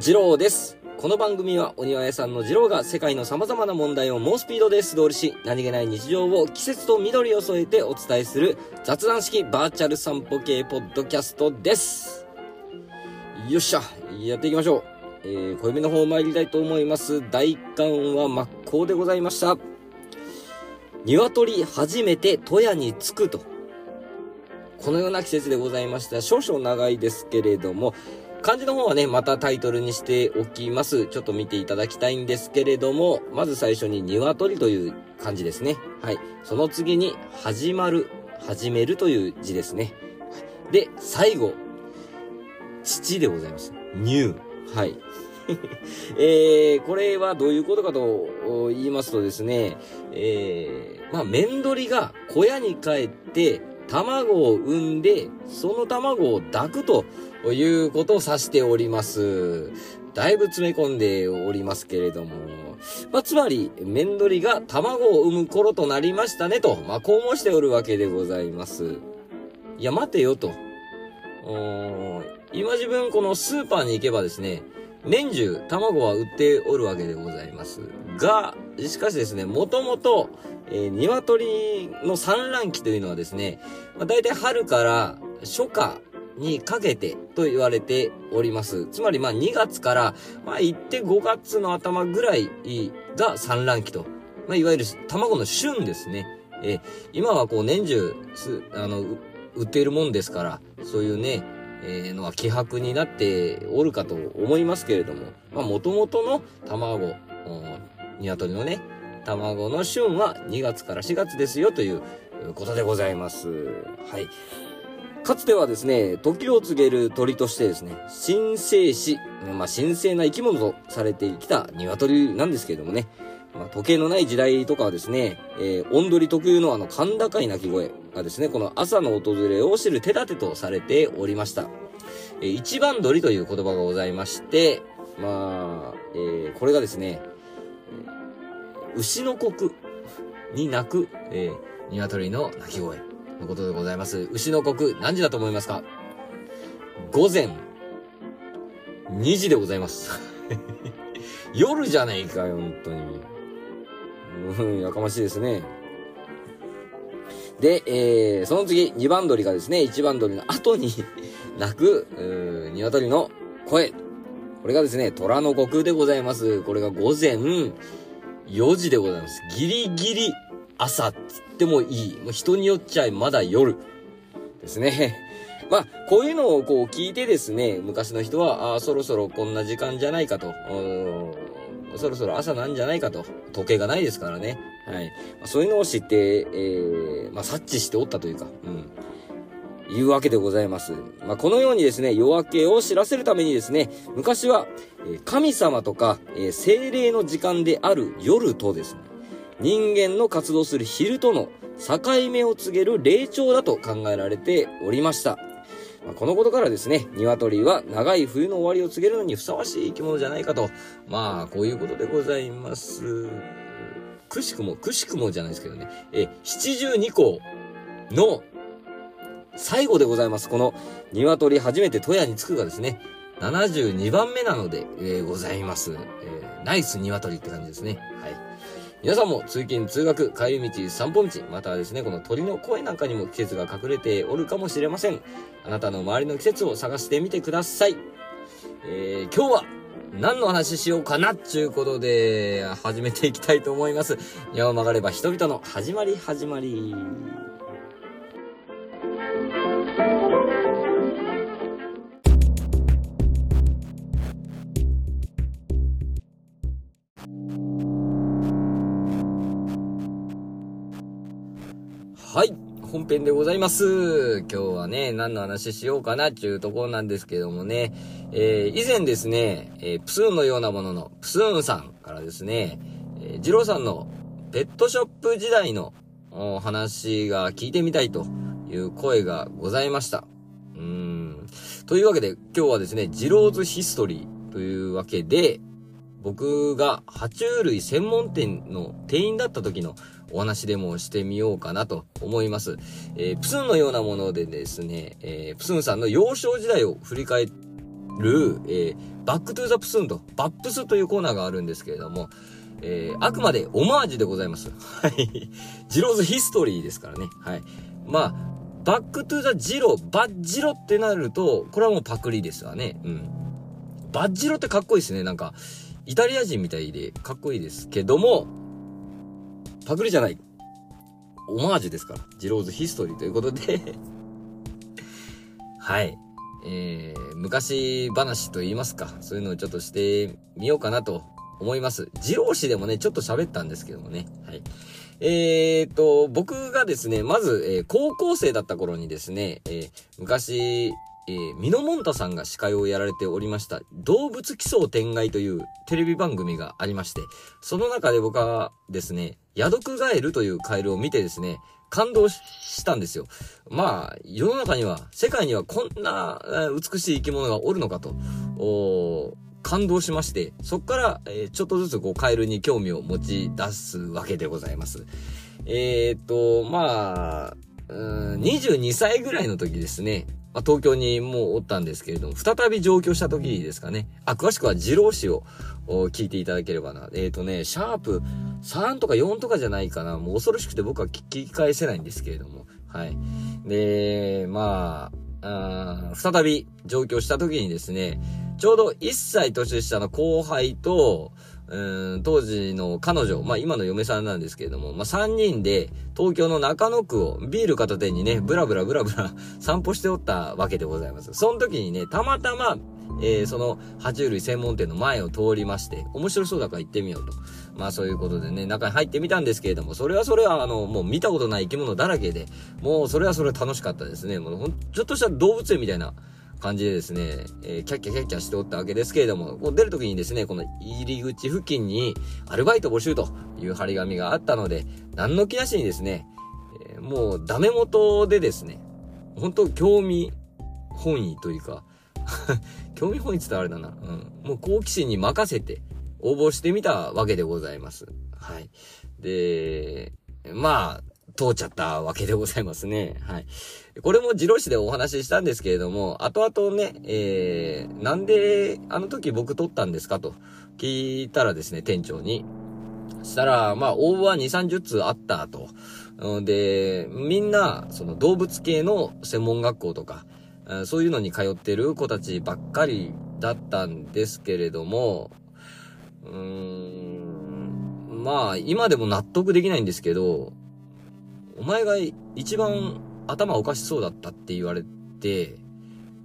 次郎です。この番組はお庭屋さんの次郎が世界の様々な問題を猛スピードで素通りし、何気ない日常を季節と緑を添えてお伝えする雑談式バーチャル散歩系ポッドキャストです。よっしゃ、やっていきましょう。えー、小指の方参りたいと思います。大寒は真っ向でございました。鶏初めて戸屋に着くと。このような季節でございました。少々長いですけれども、漢字の方はね、またタイトルにしておきます。ちょっと見ていただきたいんですけれども、まず最初に鶏という漢字ですね。はい。その次に、始まる、始めるという字ですね。で、最後、父でございます。乳。はい。えー、これはどういうことかと言いますとですね、えー、まあ、面取りが小屋に帰って、卵を産んで、その卵を抱くとということを指しております。だいぶ詰め込んでおりますけれども。まあ、つまり、面取りが卵を産む頃となりましたねと、まあ、こう申しておるわけでございます。いや、待てよと。今自分このスーパーに行けばですね、年中卵は売っておるわけでございます。が、しかしですね、もともと、えー、鶏の産卵期というのはですね、まあ、大体春から初夏にかけてと言われております。つまりまあ2月から、まあ言って5月の頭ぐらいが産卵期と。まあいわゆる卵の旬ですね。え今はこう年中す、あの、売っているもんですから、そういうね、えーのは希薄になっておるかと思いますけれども、まあ元々の卵、鶏のね、卵の旬は2月から4月ですよということでございます。はい。かつてはですね、時を告げる鳥としてですね、神聖死、まあ神聖な生き物とされてきた鶏なんですけれどもね、まあ、時計のない時代とかはですね、えー、音鳥特有のあの甲高い鳴き声がですね、この朝の訪れを知る手立てとされておりました。えー一番鳥という言葉がございまして、まあ、えーこれがですね、牛の国に鳴く、えー鶏の鳴き声のことでございます。牛の国、何時だと思いますか？午前2時でございます。夜じゃねえかよ、本当に。うん、やかましいですね。で、えー、その次、2番鳥がですね、1番鳥の後に 鳴く、うー鶏の声。これがですね、虎の国でございます。これが午前4時でございます。ギリギリ朝っつってもいい。もう人によっちゃまだ夜ですね。まあ、こういうのをこう聞いてですね、昔の人は、ああ、そろそろこんな時間じゃないかと、そろそろ朝なんじゃないかと、時計がないですからね。はい。まあ、そういうのを知って、えー、まあ、察知しておったというか、うん。いうわけでございます。まあ、このようにですね、夜明けを知らせるためにですね、昔は、神様とか、えー精霊の時間である夜とですね、人間の活動する昼との境目を告げる霊長だと考えられておりました。まあこのことからですね、鶏は長い冬の終わりを告げるのにふさわしい生き物じゃないかと。まあ、こういうことでございます。くしくも、くしくもじゃないですけどね。え、七十二校の最後でございます。この鶏初めて戸屋に着くがですね、72番目なので、えーございます。えーナイス鶏って感じですね。はい。皆さんも通勤、通学、帰り道、散歩道、またはですね、この鳥の声なんかにも季節が隠れておるかもしれません。あなたの周りの季節を探してみてください。えー今日は何の話しようかなっていうことで始めていきたいと思います。山を曲がれば人々の始まり始まり。でございます。今日はね、何の話しようかなっていうところなんですけどもね、えー以前ですね、えープスーンのようなものの、プスーンさんからですね、えー、ジローさんのペットショップ時代のお話が聞いてみたいという声がございました。うーん。というわけで、今日はですね、ジローズヒストリーというわけで、僕が爬虫類専門店の店員だった時のお話でもしてみようかなと思います。えープスンのようなものでですね、えープスンさんの幼少時代を振り返る、えー、back to the プスンと、バップスというコーナーがあるんですけれども、えー、あくまでオマージュでございます。はい。ジローズ history ですからね。はい。まあ、 back to the ジロー、バッジロってなると、これはもうパクリですわね。うん。バッジロってかっこいいですね。なんか、イタリア人みたいでかっこいいですけども、パクリじゃない。オマージュですから。ジローズ history ということで はい。えー、昔話と言いますか、そういうのをちょっとしてみようかなと思います。二郎氏でもね、ちょっと喋ったんですけどもね。はい。えー、と、僕がですね、まず、えー、高校生だった頃にですね、えー、昔、えー、ミノモンタさんが司会をやられておりました、動物奇想天外というテレビ番組がありまして、その中で僕はですね、ヤドクガエルというカエルを見てですね、感動したんですよ。まあ、世の中には、世界にはこんな美しい生き物がおるのかと、感動しまして、そっから、えー、ちょっとずつこうカエルに興味を持ち出すわけでございます。えー、っと、まあ、22歳ぐらいの時ですね、まあ、東京にもうおったんですけれども、再び上京した時ですかね。あ、詳しくは二郎氏を聞いていただければな。えっ、ー、とね、シャープ3とか4とかじゃないかな。もう恐ろしくて僕は聞き返せないんですけれども。はい。で、まあ、あ再び上京した時にですね、ちょうど1歳年下の後輩と、うん、当時の彼女、まあ今の嫁さんなんですけれども、まあ3人で東京の中野区をビール片手にね、ブラブラブラブラ 散歩しておったわけでございます。その時にね、たまたま、えー、その爬虫類専門店の前を通りまして、面白そうだから行ってみようと。まあそういうことでね、中に入ってみたんですけれども、それはそれはあの、もう見たことない生き物だらけで、もうそれはそれ楽しかったですね。もうほん、ちょっとした動物園みたいな感じでですね、えー、キャッキャキャッキャしておったわけですけれども、こう出るときにですね、この入り口付近にアルバイト募集という張り紙があったので、何の気なしにですね、えー、もうダメ元でですね、本当興味本位というか 興味本位って言ったらあれだな、うん、もう好奇心に任せて応募してみたわけでございます。はい。で、まあ、通っちゃったわけでございますね。はい。これも自動詞でお話ししたんですけれども、後々ね、えー、なんであの時僕撮ったんですかと聞いたらですね、店長に。したら、まあ、応募は2、30通あったと。で、みんな、その動物系の専門学校とか、そういうのに通ってる子たちばっかりだったんですけれども、うーん、まあ、今でも納得できないんですけど、お前が一番頭おかしそうだったって言われて、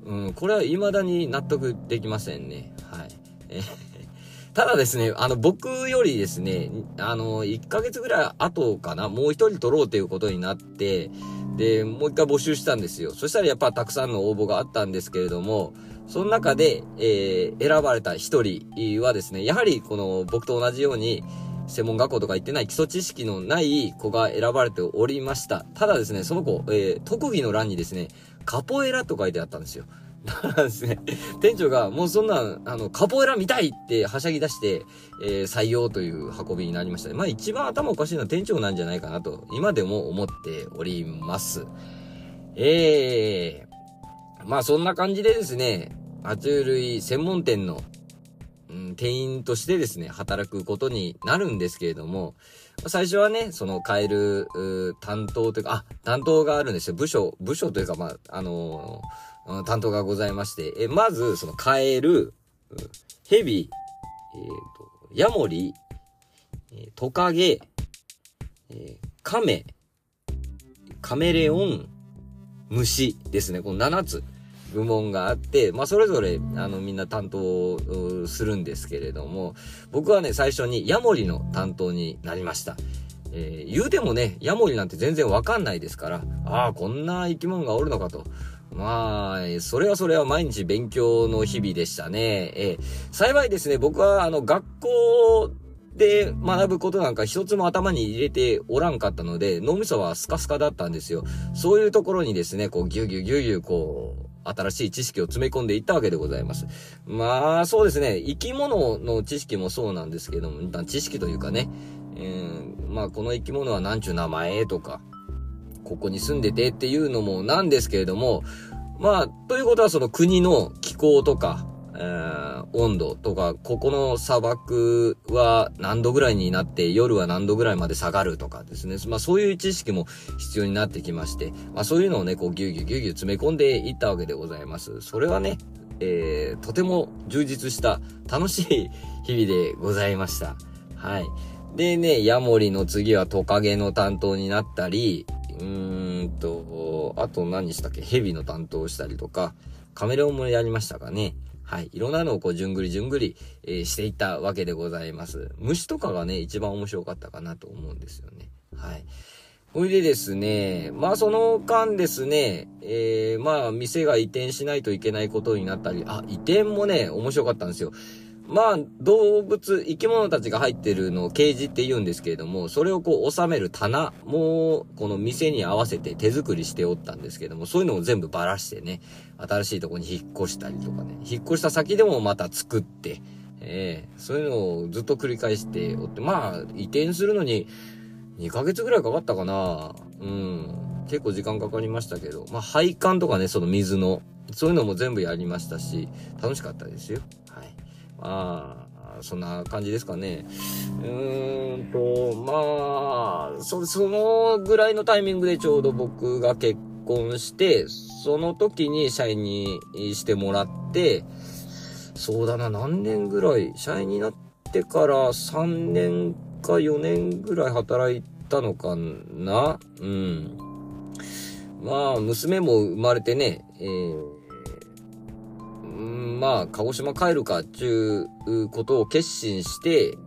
うん、これは未だに納得できませんね。はい。ただですね、あの、僕よりですね、あの、1ヶ月ぐらい後かな、もう一人取ろうということになって、で、もう一回募集したんですよ。そしたらやっぱたくさんの応募があったんですけれども、その中で、えー、選ばれた一人はですね、やはりこの僕と同じように、専門学校とか行ってない基礎知識のない子が選ばれておりました。ただですね、その子、えー、特技の欄にですね、カポエラと書いてあったんですよ。だからですね、店長がもうそんな、あの、カポエラ見たいってはしゃぎ出して、えー、採用という運びになりました。まあ一番頭おかしいのは店長なんじゃないかなと、今でも思っております。ええー、まあそんな感じでですね、爬虫類専門店のうん、店員としてですね、働くことになるんですけれども、最初はね、その変える、担当というか、あ、担当があるんですよ。部署、部署というか、まあ、あのー、担当がございまして、え、まず、そのカエル、ヘビ、えっ、ー、と、ヤモリ、トカゲ、えカメ、カメレオン、虫ですね。この7つ。部門があって、まあ、それぞれ、あの、みんな担当するんですけれども、僕はね、最初にヤモリの担当になりました。えー、言うてもね、ヤモリなんて全然わかんないですから、ああ、こんな生き物がおるのかと。まあ、それはそれは毎日勉強の日々でしたね。えー、幸いですね、僕はあの、学校で学ぶことなんか一つも頭に入れておらんかったので、脳みそはスカスカだったんですよ。そういうところにですね、こうギュギュギュギュこう、新しい知識を詰め込んでいったわけでございます。まあ、そうですね。生き物の知識もそうなんですけども、知識というかね、えー、まあ、この生き物は何ちゅう名前とか、ここに住んでてっていうのもなんですけれども、まあ、ということはその国の気候とか、えー、温度とか、ここの砂漠は何度ぐらいになって夜は何度ぐらいまで下がるとかですね。まあそういう知識も必要になってきまして、まあそういうのをね、こうギュギュギュギュ詰め込んでいったわけでございます。それはね、えー、とても充実した楽しい日々でございました。はい。でね、ヤモリの次はトカゲの担当になったり、うーんと、あと何したっけ？ヘビの担当したりとか、カメレオンもやりましたかね。はい。いろんなのをこう、じゅんぐりじゅんぐり、えー、していったわけでございます。虫とかがね、一番面白かったかなと思うんですよね。はい。ほいでですね、まあその間ですね、えー、まあ店が移転しないといけないことになったり、あ、移転もね、面白かったんですよ。まあ、動物、生き物たちが入ってるのをケージって言うんですけれども、それをこう収める棚も、この店に合わせて手作りしておったんですけども、そういうのを全部ばらしてね、新しいとこに引っ越したりとかね、引っ越した先でもまた作って、ええー、そういうのをずっと繰り返しておって、まあ、移転するのに2ヶ月ぐらいかかったかな。うん。結構時間かかりましたけど、まあ、配管とかね、その水の、そういうのも全部やりましたし、楽しかったですよ。はい。ああ、そんな感じですかね。うーんと、まあ、そ、そのぐらいのタイミングでちょうど僕が結婚して、その時に社員にしてもらって、そうだな、何年ぐらい、社員になってから3年か4年ぐらい働いたのかなうん。まあ、娘も生まれてね、えーんまあ、鹿児島帰るかっちゅうことを決心して、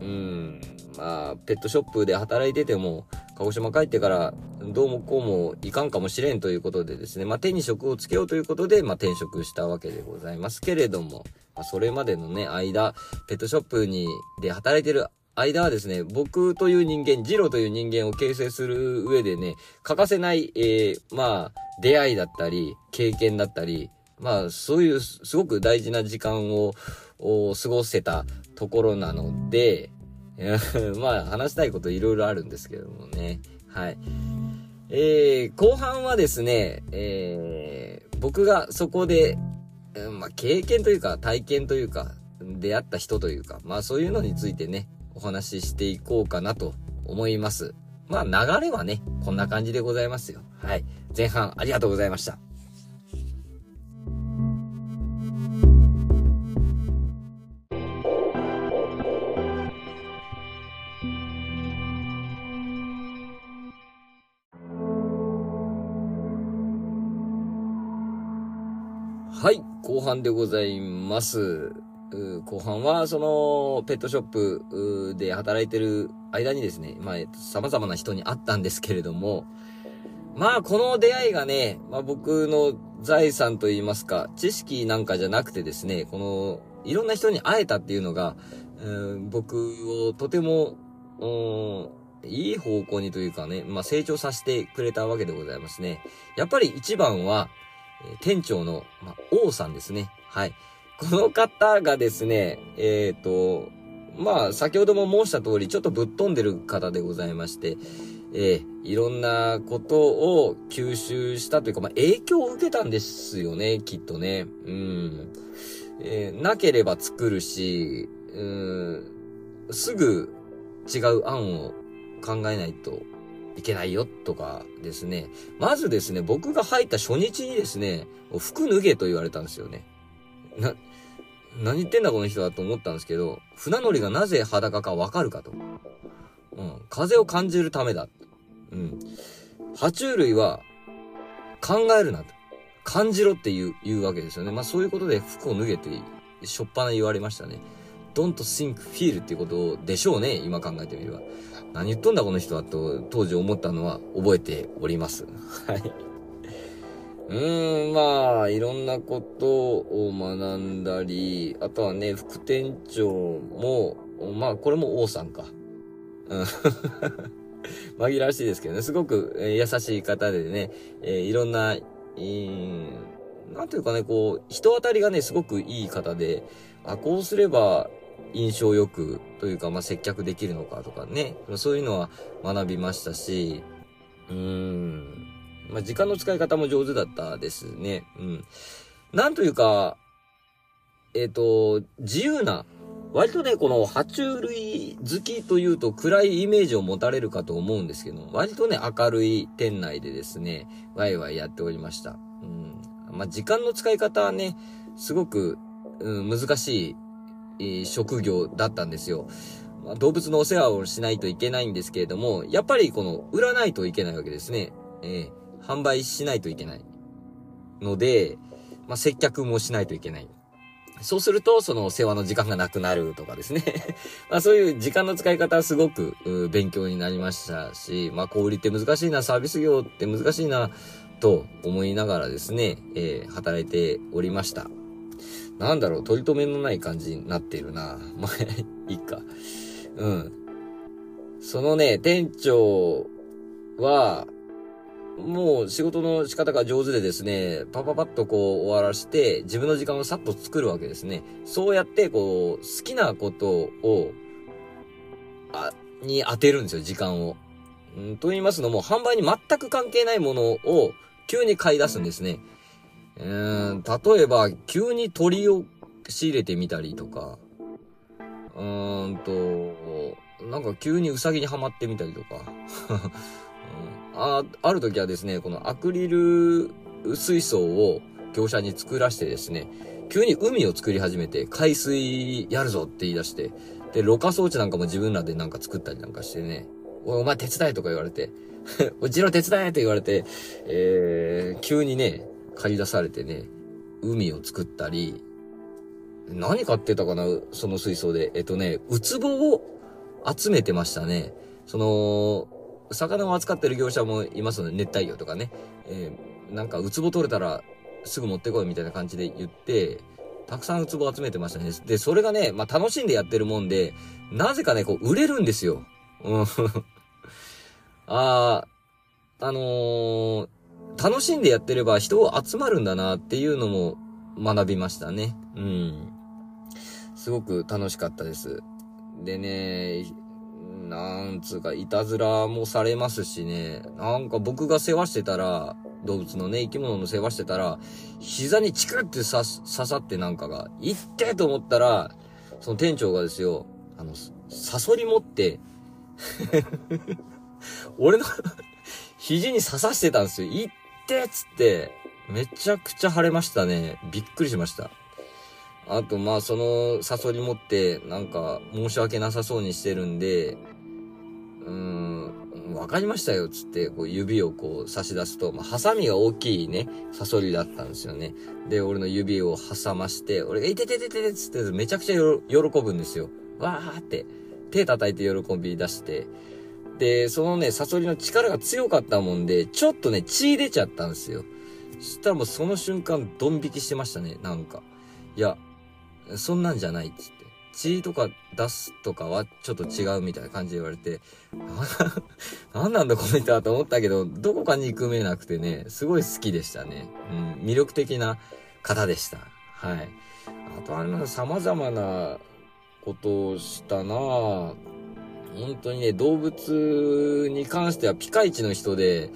うん、まあ、ペットショップで働いてても、鹿児島帰ってから、どうもこうもいかんかもしれんということでですね、まあ、手に職をつけようということで、まあ、転職したわけでございますけれども、まあ、それまでのね、間、ペットショップに、で働いてる間はですね、僕という人間、ジロという人間を形成する上でね、欠かせない、えー、まあ、出会いだったり、経験だったり、まあ、そういうすごく大事な時間を過ごせたところなので、まあ、話したいこといろいろあるんですけどもね。はい。えー、後半はですね、えー、僕がそこで、まあ、経験というか、体験というか、出会った人というか、まあ、そういうのについてね、お話ししていこうかなと思います。まあ、流れはね、こんな感じでございますよ。はい。前半ありがとうございました。後半でございます。後半は、その、ペットショップで働いてる間にですね、まあ、様々な人に会ったんですけれども、まあ、この出会いがね、まあ僕の財産といいますか、知識なんかじゃなくてですね、この、いろんな人に会えたっていうのが、僕をとても、いい方向にというかね、まあ成長させてくれたわけでございますね。やっぱり一番は、え店長の、まあ、王さんですね。はい。この方がですね、えっ、ー、と、まあ、先ほども申した通り、ちょっとぶっ飛んでる方でございまして、えー、いろんなことを吸収したというか、まあ、影響を受けたんですよね、きっとね。うん。えー、なければ作るし、うん、すぐ違う案を考えないといけないよとかですね。まずですね、僕が入った初日にですね、服脱げと言われたんですよね。な、何言ってんだこの人だと思ったんですけど、船乗りがなぜ裸かわかるかと。うん。風を感じるためだ。うん。爬虫類は考えるなと。感じろって言う、言うわけですよね。まあそういうことで服を脱げってしょっぱな言われましたね。don't think feel っていうことでしょうね。今考えてみれば。何言っとんだこの人はと当時思ったのは覚えております。はい。うーん、まあ、いろんなことを学んだり、あとはね、副店長も、まあ、これも王さんか。うん。紛らわしいですけどね、すごく、え優しい方でね、えー、いろんな、えー、なんていうかね、こう、人当たりがね、すごくいい方で、あ、こうすれば印象よくというか、まあ、接客できるのかとかね、そういうのは学びましたし、うーん、まあ、時間の使い方も上手だったですね。うん。なんというか、えっ、ー、と、自由な、割とね、この爬虫類好きというと暗いイメージを持たれるかと思うんですけど、割とね、明るい店内でですね、ワイワイやっておりました。うん。まあ、時間の使い方はね、すごく、うん、難しい、え職業だったんですよ。まあ、動物のお世話をしないといけないんですけれども、やっぱりこの、売らないといけないわけですね。えー、販売しないといけない。ので、まあ、接客もしないといけない。そうすると、その世話の時間がなくなるとかですね。まあそういう時間の使い方はすごく勉強になりましたし、まあ小売って難しいな、サービス業って難しいな、と思いながらですね、えー、働いておりました。なんだろう、取り留めのない感じになっているな。まあ、いいか。うん。そのね、店長は、もう仕事の仕方が上手でですね、パパパッとこう終わらして、自分の時間をさっと作るわけですね。そうやってこう、好きなことを、あ、に当てるんですよ、時間を。んと言いますのも、販売に全く関係ないものを急に買い出すんですね。うん、例えば、急に鳥を仕入れてみたりとか、うーんと、なんか急にウサギにはまってみたりとか。うんあある時はですね、このアクリル水槽を業者に作らしてですね、急に海を作り始めて、海水やるぞって言い出して、で、ろ過装置なんかも自分らでなんか作ったりなんかしてね、おい、お前手伝えとか言われて、うちの手伝えって言われて、えー、急にね、借り出されてね、海を作ったり、何買ってたかなその水槽で。えっとね、ウツボを集めてましたね。その、魚を扱ってる業者もいますので、熱帯魚とかね。えー、なんか、ウツボ取れたらすぐ持ってこいみたいな感じで言って、たくさんウツボ集めてましたね。で、それがね、まあ、楽しんでやってるもんで、なぜかね、こう、売れるんですよ。うん。あー、あのー、楽しんでやってれば人を集まるんだなっていうのも学びましたね。うん。すごく楽しかったです。でね、なんつうか、いたずらもされますしね、なんか僕が世話してたら、動物のね、生き物の世話してたら、膝にチクって刺さってなんかが、いってと思ったら、その店長がですよ、あの、サソリ持って、俺の 肘に刺さしてたんですよ。いってっつって、めちゃくちゃ腫れましたね。びっくりしました。あと、まあ、その、サソリ持って、なんか、申し訳なさそうにしてるんで、うーん、わかりましたよ、つって、こう、指をこう、差し出すと、まあ、ハサミが大きいね、サソリだったんですよね。で、俺の指を挟まして、俺が、いてててててつって、めちゃくちゃ喜ぶんですよ。わーって、手叩いて喜び出して、で、そのね、サソリの力が強かったもんで、ちょっとね、血出ちゃったんですよ。そしたらもうその瞬間、ドン引きしてましたね、なんか。いや、そんなんじゃないっつって。血とか出すとかはちょっと違うみたいな感じで言われて、なんなんだこの人はと思ったけど、どこか憎めなくてね、すごい好きでしたね。うん、魅力的な方でした。はい。あとあれな、様々なことをしたな本当にね、動物に関してはピカイチの人で、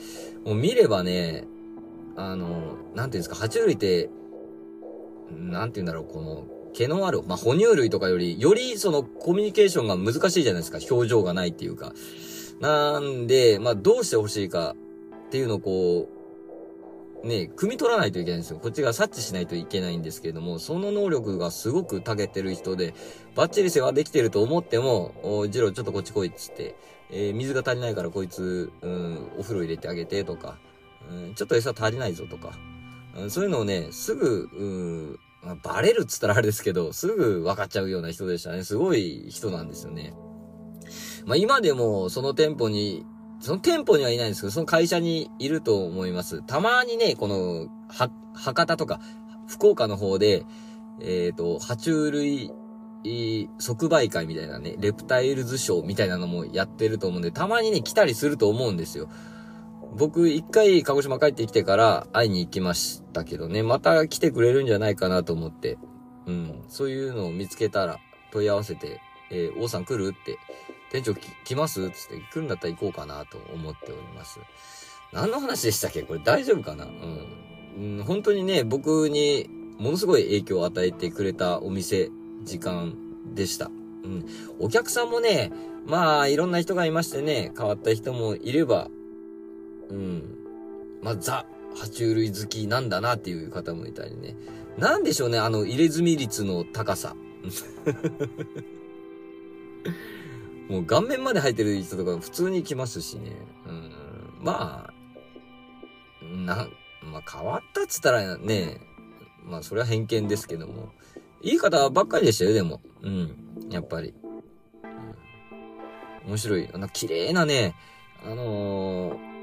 もう見ればね、あの、なんていうんですか、爬虫類って、なんて言うんだろう、この、毛のある、まあ、哺乳類とかより、よりそのコミュニケーションが難しいじゃないですか。表情がないっていうか。なんで、まあ、どうしてほしいかっていうのをこう、ね、汲み取らないといけないんですよ。こっちが察知しないといけないんですけれども、その能力がすごく長けてる人で、バッチリ世話できてると思っても、おジローちょっとこっち来いっつって、えー、水が足りないからこいつ、うん、お風呂入れてあげてとか、うん、ちょっと餌足りないぞとか、うん、そういうのをね、すぐ、うん、まあ、バレるっつったらあれですけど、すぐ分かっちゃうような人でしたね。すごい人なんですよね。まあ今でもその店舗に、その店舗にはいないんですけど、その会社にいると思います。たまにね、この、は、博多とか、福岡の方で、えっ、ー、と、爬虫類、即売会みたいなね、レプタイルズショーみたいなのもやってると思うんで、たまにね、来たりすると思うんですよ。僕一回鹿児島帰ってきてから会いに行きましたけどね、また来てくれるんじゃないかなと思って、うん、そういうのを見つけたら問い合わせて、えー、王さん来るって、店長来ます？つって来るんだったら行こうかなと思っております。何の話でしたっけ？これ大丈夫かな？うん。うん、本当にね、僕にものすごい影響を与えてくれたお店、時間でした。うん。お客さんもね、まあ、いろんな人がいましてね、変わった人もいれば、うん。まあ、ザ、爬虫類好きなんだなっていう方もいたりね。なんでしょうね、あの、入れ墨率の高さ。もう顔面まで入ってる人とか普通に来ますしね。うん。まあ、な、まあ変わったっつったらね、まあそれは偏見ですけども。いい方ばっかりでしたよ、でも。うん。やっぱり。うん、面白い。あの、綺麗なね、あのー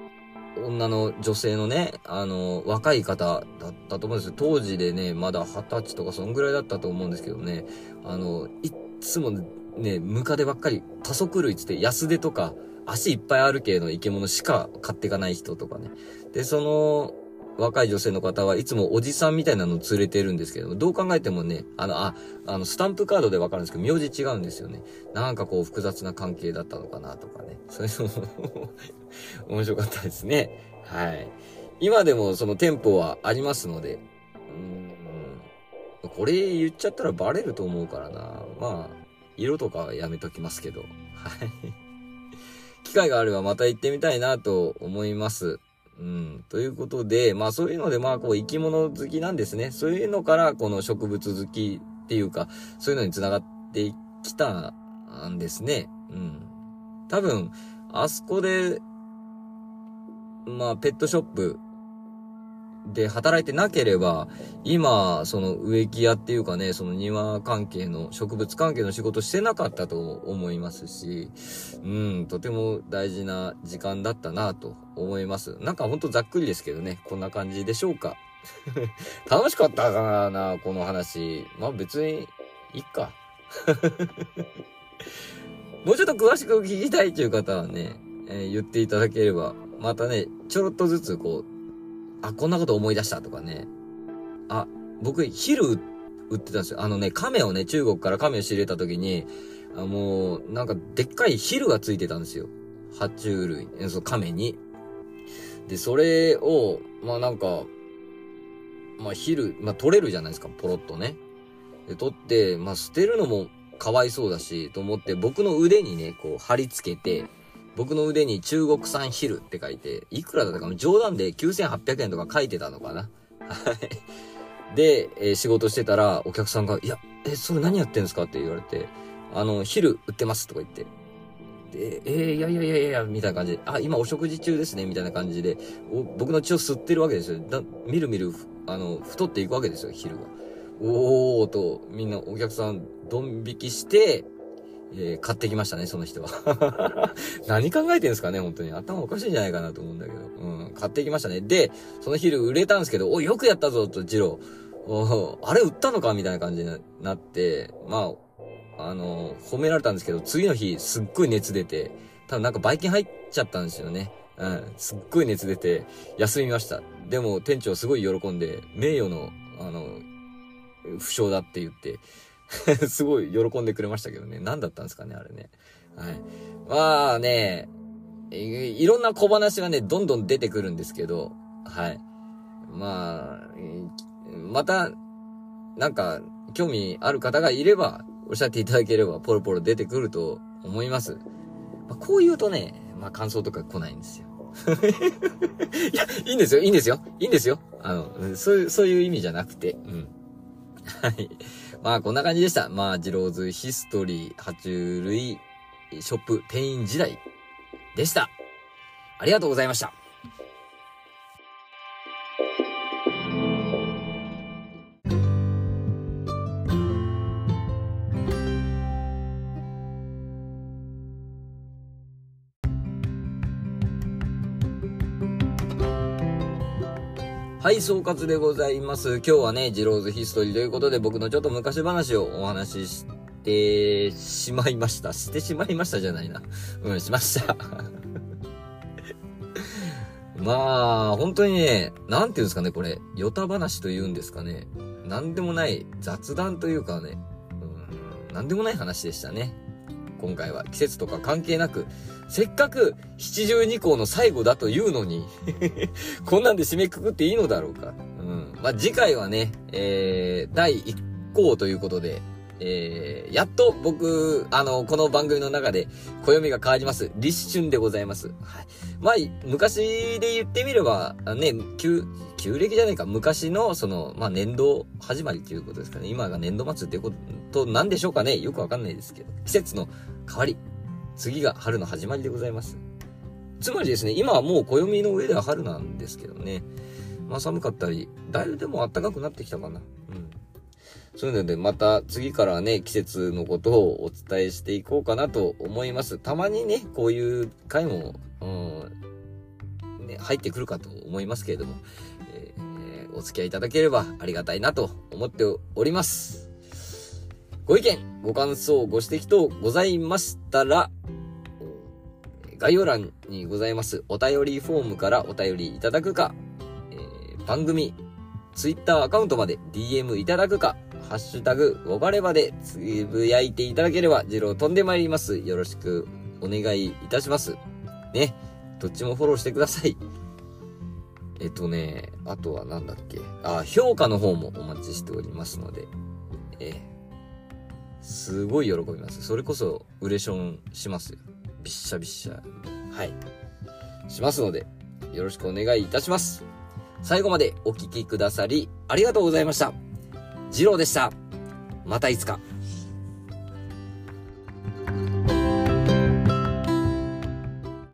女の女性のね、あの、若い方だったと思うんですよ。当時でね、まだ二十歳とかそんぐらいだったと思うんですけどね、あの、いっつもね、ムカデばっかり、多足類つって安手とか、足いっぱいある系の生き物しか買っていかない人とかね。で、その、若い女性の方はいつもおじさんみたいなのを連れてるんですけどどう考えてもね、あの、あ、あの、スタンプカードでわかるんですけど、名字違うんですよね。なんかこう、複雑な関係だったのかなとかね。そういうのも面白かったですね。はい。今でもその店舗はありますので、うん、これ言っちゃったらバレると思うからな。まあ、色とかやめときますけど。はい。機会があればまた行ってみたいなと思います。うん。ということで、まあそういうので、まあこう生き物好きなんですね。そういうのからこの植物好きっていうか、そういうのに繋がってきたんですね。うん。多分、あそこで、まあペットショップで働いてなければ、今、その植木屋っていうかね、その庭関係の、植物関係の仕事してなかったと思いますし、うん、とても大事な時間だったなと思います。なんかほんとざっくりですけどね、こんな感じでしょうか。楽しかったかな、この話。まあ別に、いっか。もうちょっと詳しく聞きたいっていう方はね、えー、言っていただければ、またね、ちょろっとずつこう、あ、こんなこと思い出したとかね。あ、僕、ヒル売ってたんですよ。あのね、亀をね、中国から亀を仕入れた時に、あもう、なんか、でっかいヒルがついてたんですよ。爬虫類、その亀に。で、それを、まあなんか、まあヒル、まあ取れるじゃないですか、ポロッとね。で、取って、まあ捨てるのもかわいそうだし、と思って僕の腕にね、こう貼り付けて、僕の腕に中国産ヒルって書いて、いくらだったかな冗談で9800円とか書いてたのかなはい。で、えー、仕事してたら、お客さんが、いや、え、それ何やってんですかって言われて、あの、ヒル売ってますとか言って。で、えー、いやいやいやいや、みたいな感じで、あ、今お食事中ですね、みたいな感じで、僕の血を吸ってるわけですよ。だみるみる、あの、太っていくわけですよ、ヒルが。おーと、みんなお客さん、ドン引きして、えー、買ってきましたね、その人は。何考えてんすかね、本当に。頭おかしいんじゃないかなと思うんだけど。うん、買ってきましたね。で、その昼売れたんですけど、お、よくやったぞ、と、ジロー。おあれ売ったのかみたいな感じになって、まあ、あの、褒められたんですけど、次の日、すっごい熱出て、多分なんかバイキン入っちゃったんですよね。うん、すっごい熱出て、休みました。でも、店長すごい喜んで、名誉の、あの、負傷だって言って、すごい喜んでくれましたけどね。何だったんですかね、あれね。はい。まあね、いろんな小話がね、どんどん出てくるんですけど、はい。まあ、また、なんか、興味ある方がいれば、おっしゃっていただければ、ポロポロ出てくると思います。まあ、こう言うとね、まあ、感想とか来ないんですよ。いや、いいんですよ、いいんですよ、いいんですよ。あの、そういう、そういう意味じゃなくて、うん。はい。まあこんな感じでした。まあ、ジローズヒストリー、爬虫類ショップ店員時代でした。ありがとうございました。はい、総括でございます。今日はね、ジローズヒストリーということで、僕のちょっと昔話をお話ししてしまいました。してしまいましたじゃないな。うん、しました。まあ、本当にね、なんていうんですかね、これ、ヨタ話と言うんですかね。なんでもない雑談というかね、うん、なんでもない話でしたね。今回は季節とか関係なく、せっかく七十二校の最後だというのに こんなんで締めくくっていいのだろうか。うん。まあ、次回はね、えー、第1項ということで、えー、やっと僕、あの、この番組の中で、暦が変わります。立春でございます。はい。まあ、昔で言ってみれば、ね、旧、旧暦じゃないか、昔の、その、まあ、年度始まりということですかね。今が年度末ってことなんでしょうかね。よくわかんないですけど。季節の変わり。次が春の始まりでございます。つまりですね、今はもう暦の上では春なんですけどね。まあ寒かったり、だいぶでも暖かくなってきたかな。そういうので、また次からね、季節のことをお伝えしていこうかなと思います。たまにね、こういう回も、うん、ね、入ってくるかと思いますけれども、えー、お付き合いいただければありがたいなと思っております。ご意見、ご感想、ご指摘等ございましたら、概要欄にございますお便りフォームからお便りいただくか、えー、番組、ツイッターアカウントまで DM いただくか、ハッシュタグ、ごばればでつぶやいていただければ、ジロー飛んでまいります。よろしくお願いいたします。ね。どっちもフォローしてください。えっとね、あとはなんだっけ。あ、評価の方もお待ちしておりますので、えすごい喜びます。それこそ、ウレションしますよ。びっしゃびっしゃ。はい。しますので、よろしくお願いいたします。最後までお聴きくださり、ありがとうございました。二郎でした。またいつか。